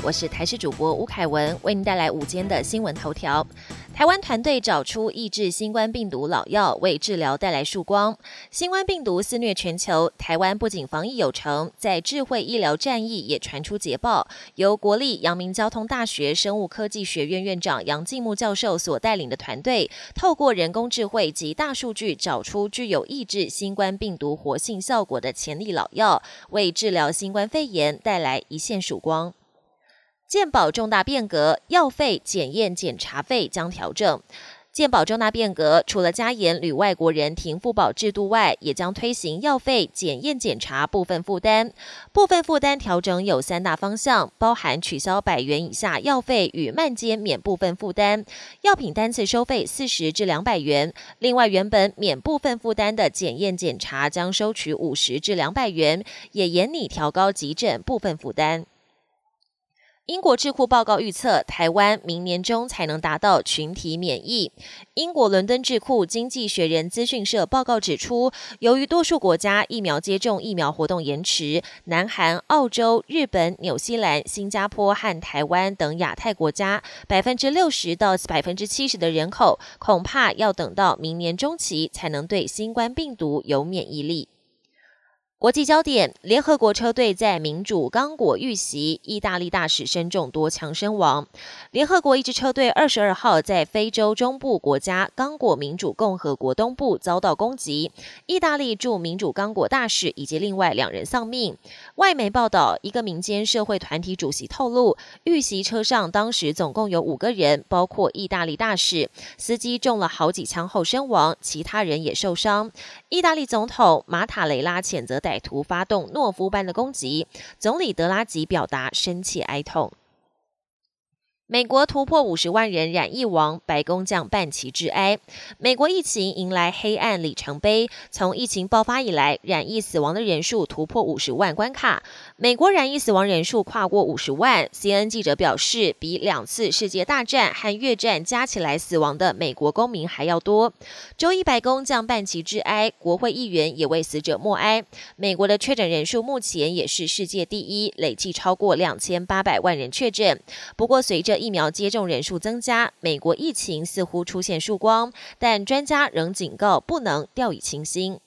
我是台视主播吴凯文，为您带来午间的新闻头条。台湾团队找出抑制新冠病毒老药，为治疗带来曙光。新冠病毒肆虐全球，台湾不仅防疫有成，在智慧医疗战役也传出捷报。由国立阳明交通大学生物科技学院院长杨进木教授所带领的团队，透过人工智慧及大数据，找出具有抑制新冠病毒活性效果的潜力老药，为治疗新冠肺炎带来一线曙光。健保重大变革，药费、检验、检查费将调整。健保重大变革，除了加严旅外国人停付保制度外，也将推行药费、检验、检查部分负担。部分负担调整有三大方向，包含取消百元以下药费与慢间免部分负担，药品单次收费四十至两百元。另外，原本免部分负担的检验检查将收取五十至两百元，也严拟调高急诊部分负担。英国智库报告预测，台湾明年中才能达到群体免疫。英国伦敦智库经济学人资讯社报告指出，由于多数国家疫苗接种疫苗活动延迟，南韩、澳洲、日本、纽西兰、新加坡和台湾等亚太国家，百分之六十到百分之七十的人口，恐怕要等到明年中期才能对新冠病毒有免疫力。国际焦点：联合国车队在民主刚果遇袭，意大利大使身中多枪身亡。联合国一支车队二十二号在非洲中部国家刚果民主共和国东部遭到攻击，意大利驻民主刚果大使以及另外两人丧命。外媒报道，一个民间社会团体主席透露，遇袭车上当时总共有五个人，包括意大利大使，司机中了好几枪后身亡，其他人也受伤。意大利总统马塔雷拉谴责歹徒发动懦夫般的攻击，总理德拉吉表达深切哀痛。美国突破五十万人染疫亡，白宫将半旗致哀。美国疫情迎来黑暗里程碑，从疫情爆发以来，染疫死亡的人数突破五十万关卡。美国染疫死亡人数跨过五十万。CNN 记者表示，比两次世界大战和越战加起来死亡的美国公民还要多。周一，白宫将半旗致哀，国会议员也为死者默哀。美国的确诊人数目前也是世界第一，累计超过两千八百万人确诊。不过，随着疫苗接种人数增加，美国疫情似乎出现曙光，但专家仍警告不能掉以轻心。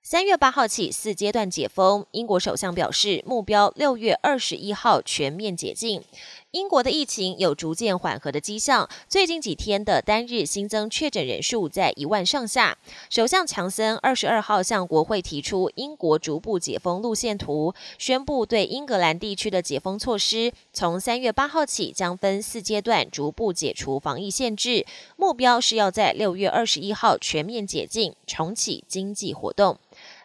三月八号起四阶段解封，英国首相表示目标六月二十一号全面解禁。英国的疫情有逐渐缓和的迹象，最近几天的单日新增确诊人数在一万上下。首相强森二十二号向国会提出英国逐步解封路线图，宣布对英格兰地区的解封措施，从三月八号起将分四阶段逐步解除防疫限制，目标是要在六月二十一号全面解禁，重启经济活动。